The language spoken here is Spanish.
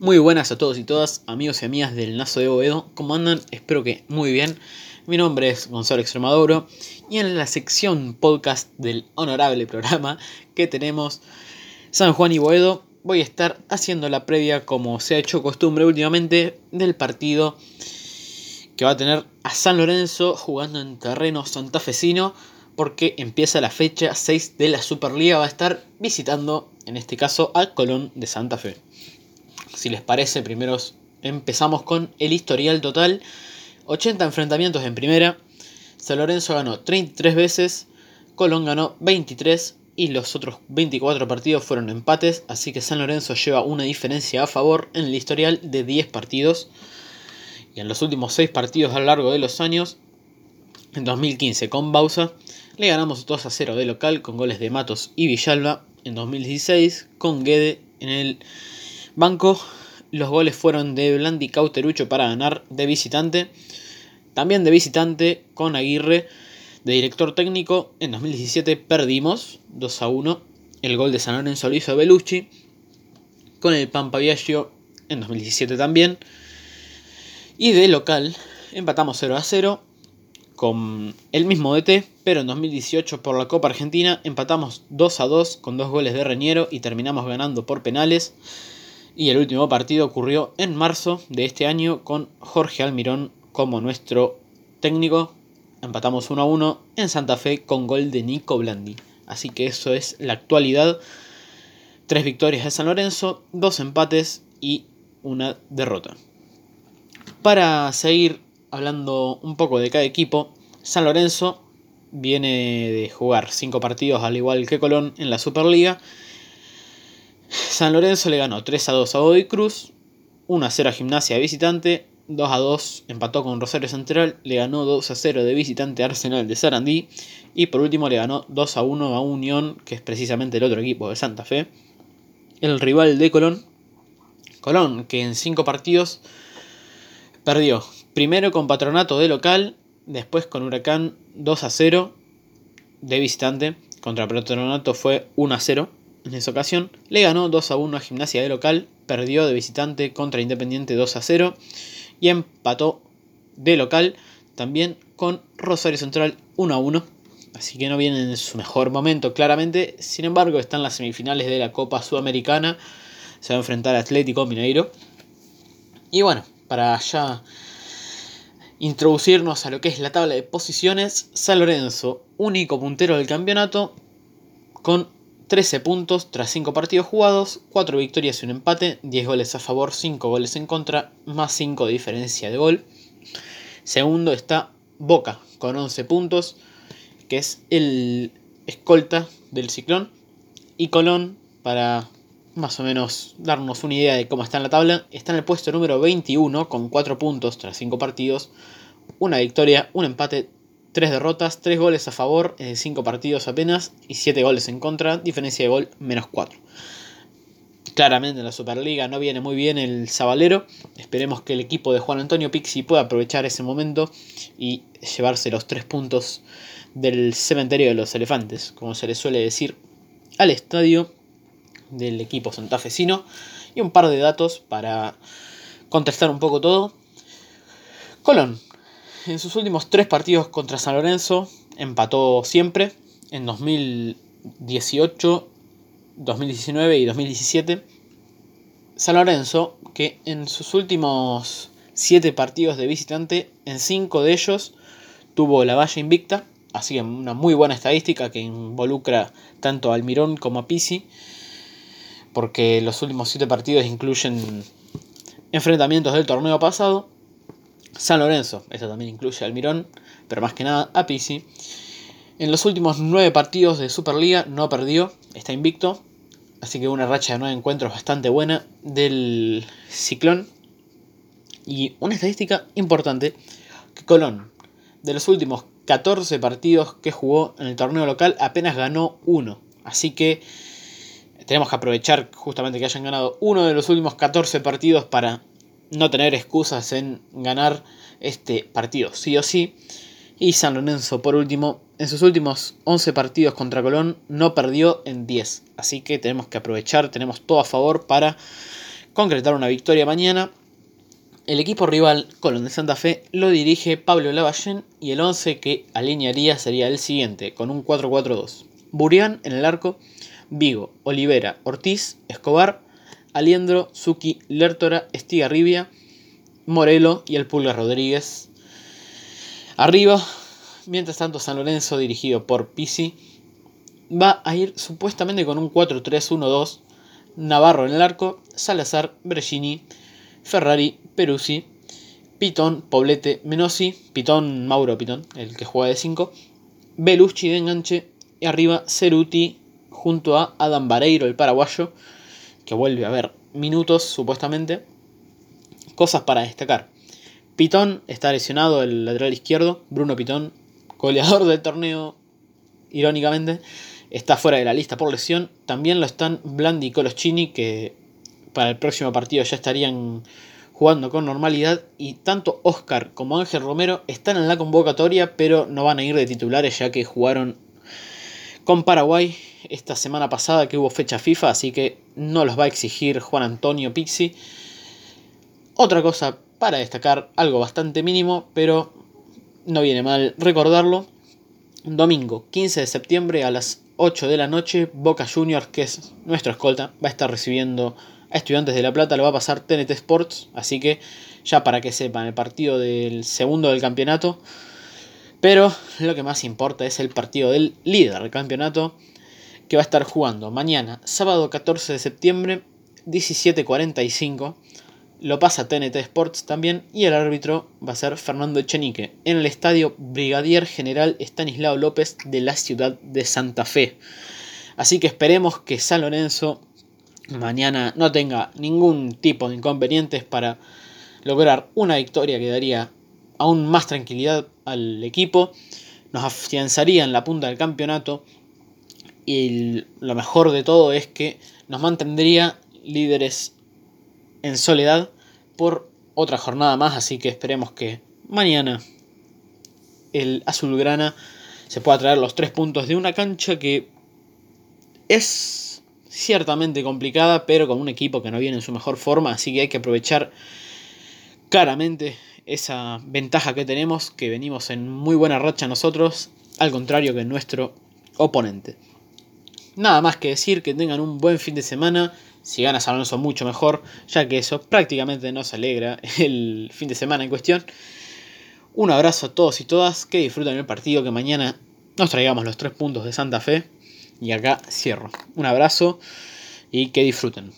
Muy buenas a todos y todas, amigos y amigas del Nazo de Boedo. ¿Cómo andan? Espero que muy bien. Mi nombre es Gonzalo Extremaduro y en la sección podcast del honorable programa que tenemos San Juan y Boedo voy a estar haciendo la previa como se ha hecho costumbre últimamente del partido que va a tener a San Lorenzo jugando en terreno santafesino porque empieza la fecha 6 de la Superliga, va a estar visitando en este caso al Colón de Santa Fe. Si les parece, primero empezamos con el historial total. 80 enfrentamientos en primera. San Lorenzo ganó 33 veces. Colón ganó 23 y los otros 24 partidos fueron empates. Así que San Lorenzo lleva una diferencia a favor en el historial de 10 partidos. Y en los últimos 6 partidos a lo largo de los años, en 2015 con Bausa, le ganamos 2 a 0 de local con goles de Matos y Villalba. En 2016 con Guede en el banco. Los goles fueron de Blandi Cauterucho para ganar de visitante. También de visitante con Aguirre de director técnico. En 2017 perdimos 2 a 1. El gol de San Lorenzo lo hizo Belucci. Con el Pampa en 2017 también. Y de local empatamos 0 a 0 con el mismo DT, pero en 2018 por la Copa Argentina empatamos 2 a 2 con dos goles de Reñero y terminamos ganando por penales. Y el último partido ocurrió en marzo de este año con Jorge Almirón como nuestro técnico. Empatamos 1 a 1 en Santa Fe con gol de Nico Blandi. Así que eso es la actualidad. Tres victorias de San Lorenzo, dos empates y una derrota. Para seguir hablando un poco de cada equipo, San Lorenzo viene de jugar cinco partidos al igual que Colón en la Superliga. San Lorenzo le ganó 3 a 2 a Godoy Cruz, 1 a 0 a Gimnasia de visitante, 2 a 2 empató con Rosario Central, le ganó 2 a 0 de visitante Arsenal de Sarandí y por último le ganó 2 a 1 a Unión, que es precisamente el otro equipo de Santa Fe. El rival de Colón, Colón, que en 5 partidos Perdió primero con Patronato de local, después con Huracán 2 a 0 de visitante. Contra Patronato fue 1 a 0 en esa ocasión. Le ganó 2 a 1 a Gimnasia de local, perdió de visitante contra Independiente 2 a 0 y empató de local también con Rosario Central 1 a 1. Así que no viene en su mejor momento, claramente. Sin embargo, están las semifinales de la Copa Sudamericana. Se va a enfrentar a Atlético Mineiro. Y bueno, para ya introducirnos a lo que es la tabla de posiciones, San Lorenzo, único puntero del campeonato, con 13 puntos tras 5 partidos jugados, 4 victorias y un empate, 10 goles a favor, 5 goles en contra, más 5 de diferencia de gol. Segundo está Boca, con 11 puntos, que es el escolta del ciclón. Y Colón, para más o menos darnos una idea de cómo está en la tabla, está en el puesto número 21 con 4 puntos tras 5 partidos, una victoria, un empate, 3 derrotas, 3 goles a favor en 5 partidos apenas y 7 goles en contra, diferencia de gol menos 4. Claramente en la Superliga no viene muy bien el Sabalero. Esperemos que el equipo de Juan Antonio Pixi pueda aprovechar ese momento y llevarse los 3 puntos del cementerio de los elefantes, como se le suele decir, al estadio del equipo santafesino y un par de datos para contestar un poco todo. Colón, en sus últimos tres partidos contra San Lorenzo, empató siempre en 2018, 2019 y 2017. San Lorenzo, que en sus últimos siete partidos de visitante, en cinco de ellos tuvo la valla invicta, así que una muy buena estadística que involucra tanto a Almirón como a Pisi porque los últimos 7 partidos incluyen enfrentamientos del torneo pasado. San Lorenzo, eso también incluye al Mirón, pero más que nada a Pisi. En los últimos 9 partidos de Superliga no perdió, está invicto, así que una racha de 9 encuentros bastante buena del Ciclón. Y una estadística importante, que Colón, de los últimos 14 partidos que jugó en el torneo local, apenas ganó uno. Así que tenemos que aprovechar justamente que hayan ganado uno de los últimos 14 partidos para no tener excusas en ganar este partido, sí o sí. Y San Lorenzo, por último, en sus últimos 11 partidos contra Colón no perdió en 10. Así que tenemos que aprovechar, tenemos todo a favor para concretar una victoria mañana. El equipo rival, Colón de Santa Fe, lo dirige Pablo Lavallén y el 11 que alinearía sería el siguiente, con un 4-4-2. Burián en el arco, Vigo, Olivera, Ortiz, Escobar, Aliendro, Suki, Lertora, Estigarribia, Morelo y el Pulga Rodríguez. Arriba, mientras tanto San Lorenzo, dirigido por Pisi, va a ir supuestamente con un 4-3-1-2. Navarro en el arco, Salazar, Brescini, Ferrari, Peruzzi, Pitón, Poblete, Menosi, Pitón, Mauro Pitón, el que juega de 5, Belucci de enganche y arriba Ceruti junto a Adam Vareiro, el paraguayo, que vuelve a ver minutos supuestamente. Cosas para destacar. Pitón está lesionado, el lateral izquierdo. Bruno Pitón, goleador del torneo, irónicamente, está fuera de la lista por lesión. También lo están Blandi y Coloschini, que para el próximo partido ya estarían jugando con normalidad. Y tanto Oscar como Ángel Romero están en la convocatoria, pero no van a ir de titulares ya que jugaron con Paraguay esta semana pasada que hubo fecha FIFA, así que no los va a exigir Juan Antonio Pixi. Otra cosa para destacar, algo bastante mínimo, pero no viene mal recordarlo. Domingo 15 de septiembre a las 8 de la noche, Boca Juniors, que es nuestro escolta, va a estar recibiendo a Estudiantes de La Plata, lo va a pasar TNT Sports, así que ya para que sepan, el partido del segundo del campeonato. Pero lo que más importa es el partido del líder del campeonato, que va a estar jugando mañana, sábado 14 de septiembre, 17.45. Lo pasa TNT Sports también y el árbitro va a ser Fernando Echenique en el estadio Brigadier General Estanislao López de la ciudad de Santa Fe. Así que esperemos que San Lorenzo mañana no tenga ningún tipo de inconvenientes para lograr una victoria que daría aún más tranquilidad al equipo, nos afianzaría en la punta del campeonato. Y lo mejor de todo es que nos mantendría líderes en soledad por otra jornada más, así que esperemos que mañana el azulgrana se pueda traer los tres puntos de una cancha que es ciertamente complicada, pero con un equipo que no viene en su mejor forma, así que hay que aprovechar claramente esa ventaja que tenemos, que venimos en muy buena racha nosotros, al contrario que nuestro oponente. Nada más que decir que tengan un buen fin de semana. Si ganas Alonso mucho mejor, ya que eso prácticamente nos alegra el fin de semana en cuestión. Un abrazo a todos y todas, que disfruten el partido, que mañana nos traigamos los tres puntos de Santa Fe. Y acá cierro. Un abrazo y que disfruten.